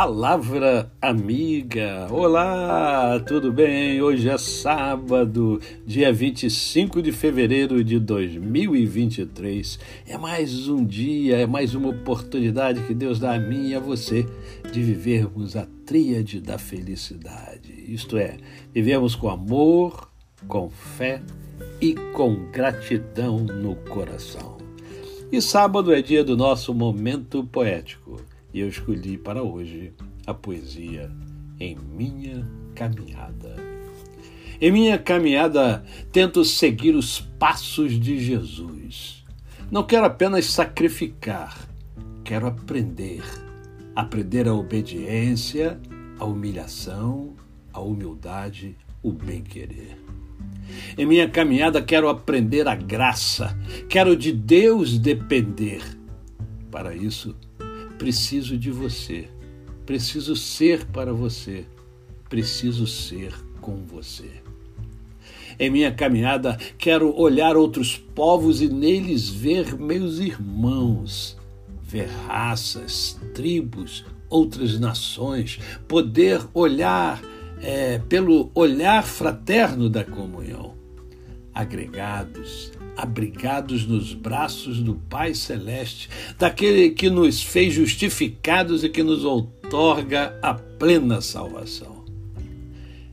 Palavra amiga. Olá, tudo bem? Hoje é sábado, dia 25 de fevereiro de 2023. É mais um dia, é mais uma oportunidade que Deus dá a mim e a você de vivermos a tríade da felicidade. Isto é, vivemos com amor, com fé e com gratidão no coração. E sábado é dia do nosso momento poético e eu escolhi para hoje a poesia Em Minha Caminhada. Em minha caminhada, tento seguir os passos de Jesus. Não quero apenas sacrificar, quero aprender. Aprender a obediência, a humilhação, a humildade, o bem-querer. Em minha caminhada, quero aprender a graça, quero de Deus depender. Para isso, preciso de você, preciso ser para você, preciso ser com você. Em minha caminhada, quero olhar outros povos e neles ver meus irmãos, ver raças, tribos, outras nações, poder olhar é, pelo olhar fraterno da comunhão, agregados, abrigados nos braços do Pai Celeste, daquele que nos fez justificados e que nos outorga a plena salvação.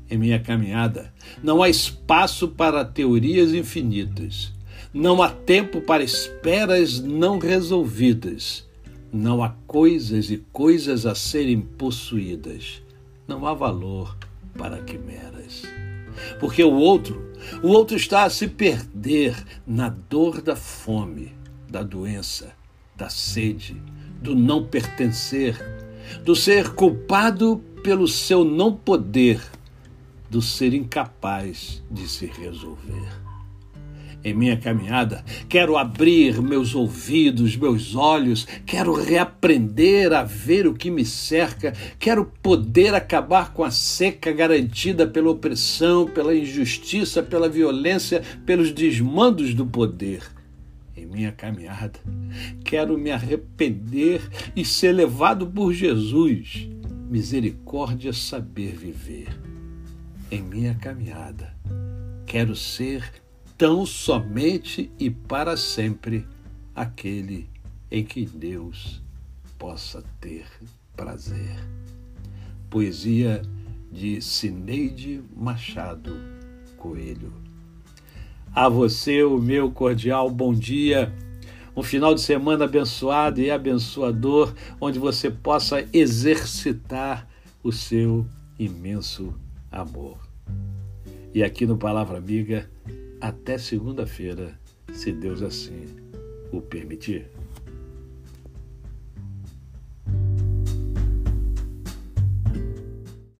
Em minha caminhada, não há espaço para teorias infinitas, não há tempo para esperas não resolvidas, não há coisas e coisas a serem possuídas, não há valor para quimeras. Porque o outro o outro está a se perder na dor da fome, da doença, da sede, do não pertencer, do ser culpado pelo seu não poder, do ser incapaz de se resolver. Em minha caminhada, quero abrir meus ouvidos, meus olhos, quero reaprender a ver o que me cerca, quero poder acabar com a seca garantida pela opressão, pela injustiça, pela violência, pelos desmandos do poder. Em minha caminhada, quero me arrepender e ser levado por Jesus. Misericórdia, saber viver. Em minha caminhada, quero ser tão somente e para sempre aquele em que Deus possa ter prazer. Poesia de Cineide Machado Coelho. A você, o meu cordial bom dia. Um final de semana abençoado e abençoador, onde você possa exercitar o seu imenso amor. E aqui no Palavra Amiga, até segunda-feira, se Deus assim o permitir.